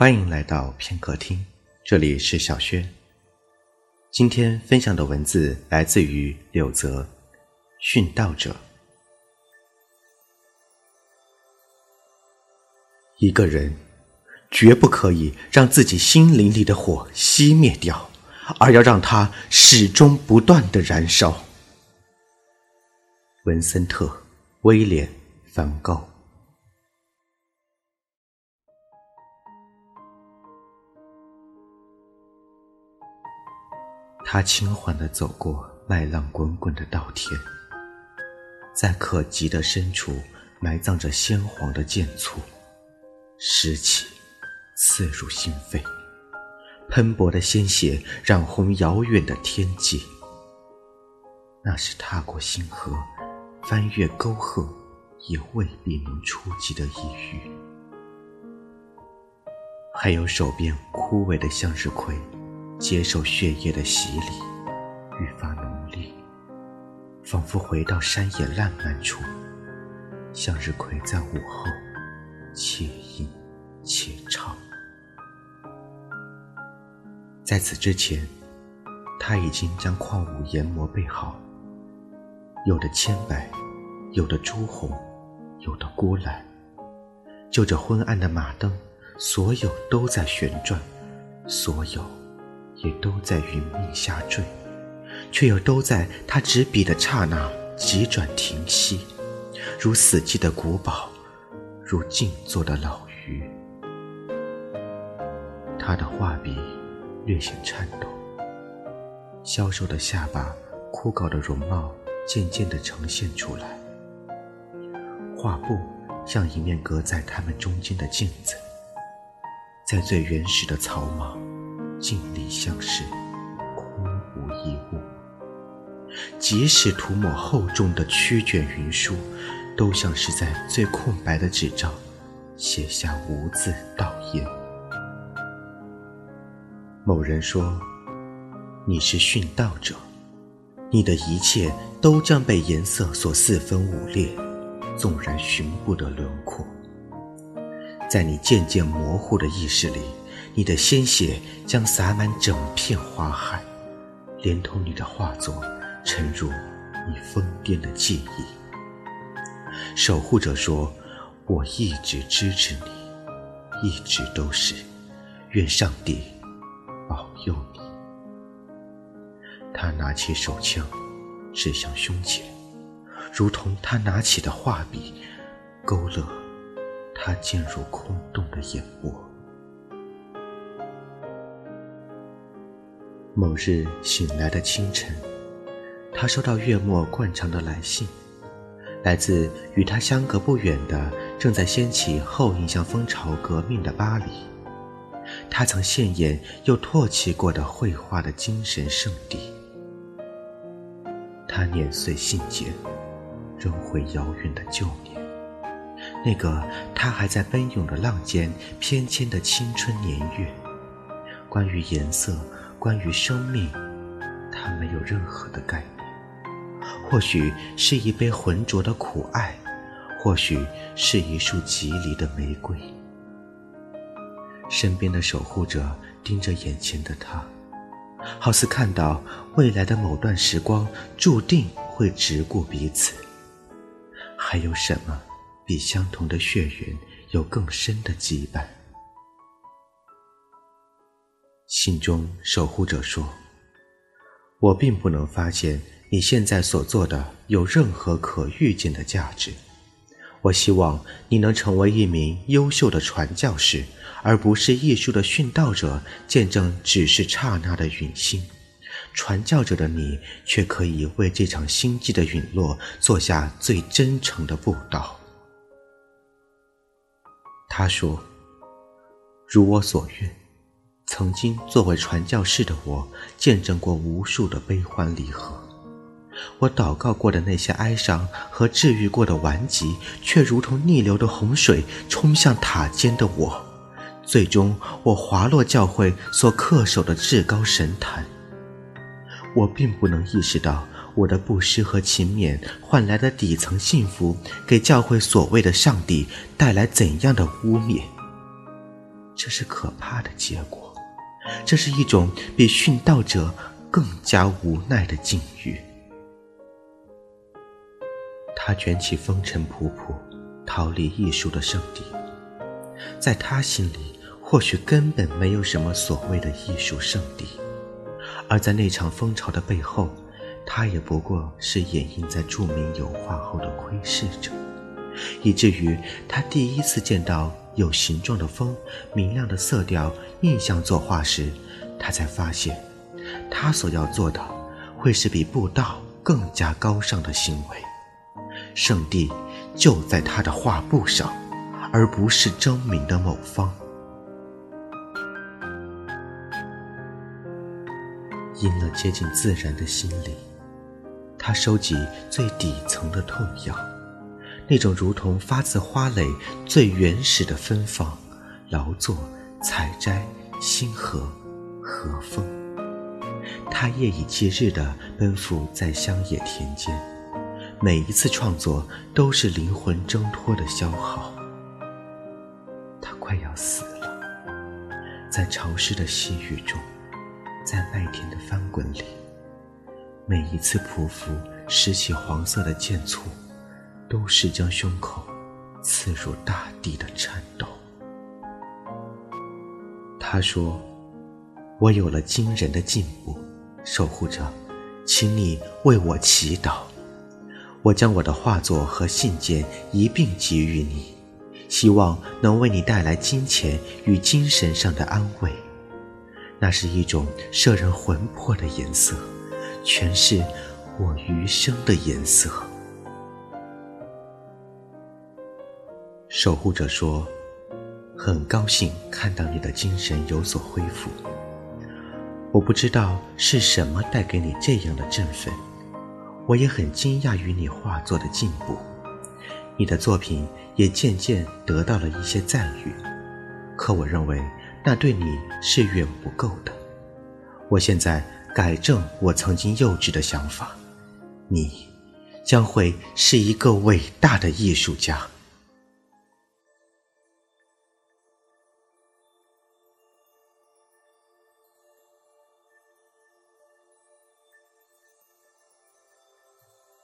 欢迎来到片刻听，这里是小轩。今天分享的文字来自于柳泽，殉道者。一个人绝不可以让自己心灵里的火熄灭掉，而要让它始终不断的燃烧。文森特·威廉·梵高。他轻缓地走过麦浪滚滚的稻田，在可及的深处埋葬着鲜黄的剑簇，湿气刺入心扉，喷薄的鲜血染红遥远的天际。那是踏过星河、翻越沟壑，也未必能触及的异域。还有手边枯萎的向日葵。接受血液的洗礼，愈发浓烈，仿佛回到山野烂漫处。向日葵在午后，且吟且唱。在此之前，他已经将矿物研磨备好，有的铅白，有的朱红，有的钴蓝。就这昏暗的马灯，所有都在旋转，所有。也都在云密下坠，却又都在他执笔的刹那急转停息，如死寂的古堡，如静坐的老鱼。他的画笔略显颤抖，消瘦的下巴、枯槁的容貌渐渐地呈现出来。画布像一面隔在他们中间的镜子，在最原始的草莽。尽力相视，空无一物。即使涂抹厚重的曲卷云舒，都像是在最空白的纸张写下无字道言。某人说：“你是殉道者，你的一切都将被颜色所四分五裂，纵然寻不得轮廓，在你渐渐模糊的意识里。”你的鲜血将洒满整片花海，连同你的画作沉入你疯癫的记忆。守护者说：“我一直支持你，一直都是。愿上帝保佑你。”他拿起手枪，指向胸前，如同他拿起的画笔，勾勒他渐入空洞的眼窝。某日醒来的清晨，他收到月末惯常的来信，来自与他相隔不远的正在掀起后印象风潮革命的巴黎，他曾现眼又唾弃过的绘画的精神圣地。他碾碎信笺，扔回遥远的旧年，那个他还在奔涌的浪尖翩跹的青春年月，关于颜色。关于生命，他没有任何的概念。或许是一杯浑浊的苦爱，或许是一束极离的玫瑰。身边的守护者盯着眼前的他，好似看到未来的某段时光注定会直顾彼此。还有什么比相同的血缘有更深的羁绊？信中，守护者说：“我并不能发现你现在所做的有任何可预见的价值。我希望你能成为一名优秀的传教士，而不是艺术的殉道者，见证只是刹那的陨星。传教者的你，却可以为这场星际的陨落做下最真诚的布道。”他说：“如我所愿。”曾经作为传教士的我，见证过无数的悲欢离合。我祷告过的那些哀伤和治愈过的顽疾，却如同逆流的洪水冲向塔尖的我。最终，我滑落教会所恪守的至高神坛。我并不能意识到，我的布施和勤勉换来的底层幸福，给教会所谓的上帝带来怎样的污蔑。这是可怕的结果，这是一种比殉道者更加无奈的境遇。他卷起风尘仆仆，逃离艺术的圣地。在他心里，或许根本没有什么所谓的艺术圣地，而在那场风潮的背后，他也不过是掩映在著名油画后的窥视者，以至于他第一次见到有形状的风、明亮的色调、印象作画时，他才发现，他所要做的会是比布道更加高尚的行为。圣地就在他的画布上，而不是争名的某方。因了接近自然的心理，他收集最底层的痛痒，那种如同发自花蕾最原始的芬芳，劳作、采摘、星河、和风。他夜以继日地奔赴在乡野田间。每一次创作都是灵魂挣脱的消耗，他快要死了，在潮湿的细雨中，在麦田的翻滚里，每一次匍匐拾起黄色的剑簇，都是将胸口刺入大地的颤抖。他说：“我有了惊人的进步，守护者，请你为我祈祷。”我将我的画作和信件一并给予你，希望能为你带来金钱与精神上的安慰。那是一种摄人魂魄的颜色，全是我余生的颜色。守护者说：“很高兴看到你的精神有所恢复。我不知道是什么带给你这样的振奋。”我也很惊讶于你画作的进步，你的作品也渐渐得到了一些赞誉。可我认为那对你是远不够的。我现在改正我曾经幼稚的想法，你将会是一个伟大的艺术家。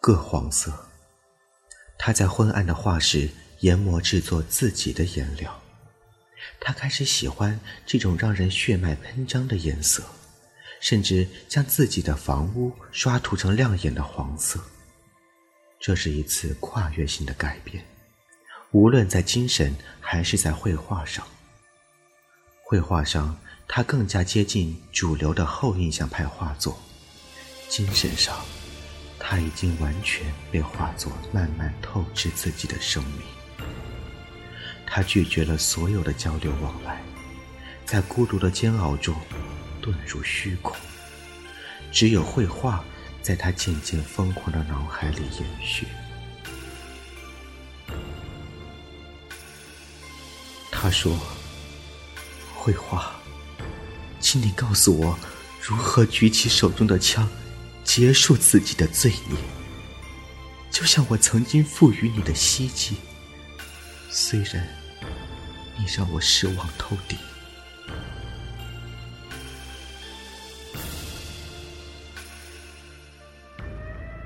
各黄色，他在昏暗的画室研磨制作自己的颜料。他开始喜欢这种让人血脉喷张的颜色，甚至将自己的房屋刷涂成亮眼的黄色。这是一次跨越性的改变，无论在精神还是在绘画上。绘画上，他更加接近主流的后印象派画作；精神上，他已经完全被化作慢慢透支自己的生命。他拒绝了所有的交流往来，在孤独的煎熬中遁入虚空。只有绘画在他渐渐疯狂的脑海里延续。他说：“绘画，请你告诉我，如何举起手中的枪。”结束自己的罪孽，就像我曾经赋予你的希冀。虽然你让我失望透顶。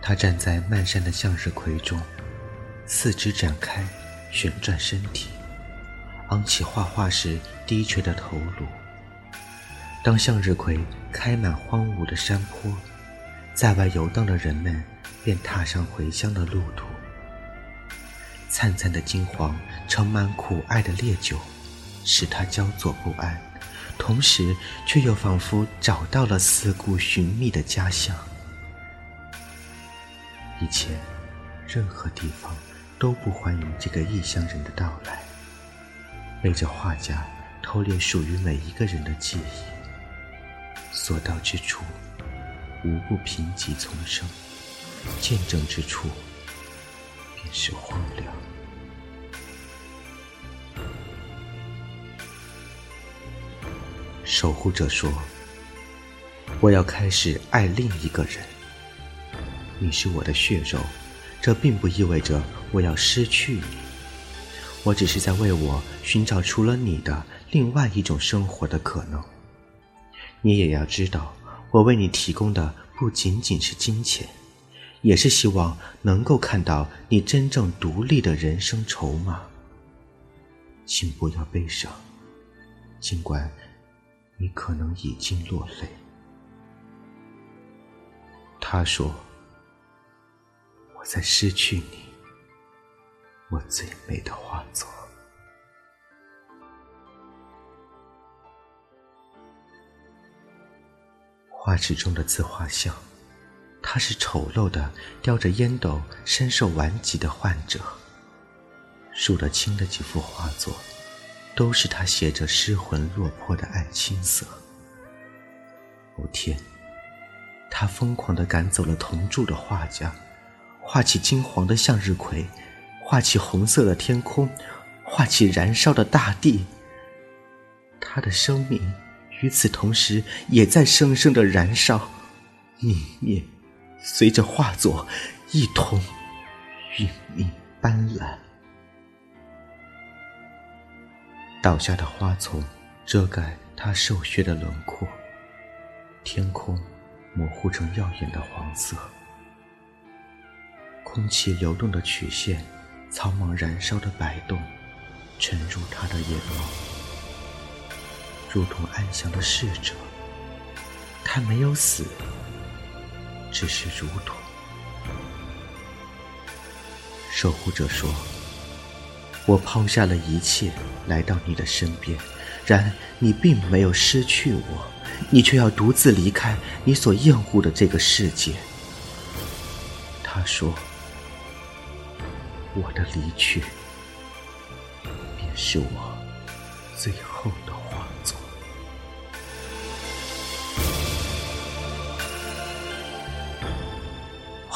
他站在漫山的向日葵中，四肢展开，旋转身体，昂起画画时低垂的头颅。当向日葵开满荒芜的山坡。在外游荡的人们便踏上回乡的路途。灿灿的金黄盛满苦艾的烈酒，使他焦灼不安，同时却又仿佛找到了四顾寻觅的家乡。以前，任何地方都不欢迎这个异乡人的到来。背着画家偷猎属于每一个人的记忆，所到之处。无不贫瘠丛生，见证之处便是荒凉。守护者说：“我要开始爱另一个人。你是我的血肉，这并不意味着我要失去你。我只是在为我寻找除了你的另外一种生活的可能。你也要知道，我为你提供的不仅仅是金钱，也是希望能够看到你真正独立的人生筹码。请不要悲伤，尽管你可能已经落泪。他说：“我在失去你，我最美的画作。”纸中的自画像，他是丑陋的，叼着烟斗、身受顽疾的患者。数得清的几幅画作，都是他写着失魂落魄的爱青色。某天！他疯狂地赶走了同住的画家，画起金黄的向日葵，画起红色的天空，画起燃烧的大地。他的生命与此同时也在生生的燃烧、泯灭，随着化作一同殒命斑斓。倒下的花丛遮盖他瘦削的轮廓，天空。模糊成耀眼的黄色，空气流动的曲线，苍茫燃烧的摆动，沉入他的眼眸，如同安详的逝者。他没有死，只是如同。守护者说：“我抛下了一切，来到你的身边，然你并没有失去我。”你却要独自离开你所厌恶的这个世界。他说：“我的离去，便是我最后的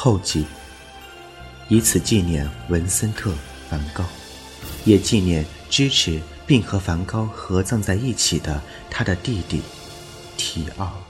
后记，以此纪念文森特·梵高，也纪念支持并和梵高合葬在一起的他的弟弟。提奥。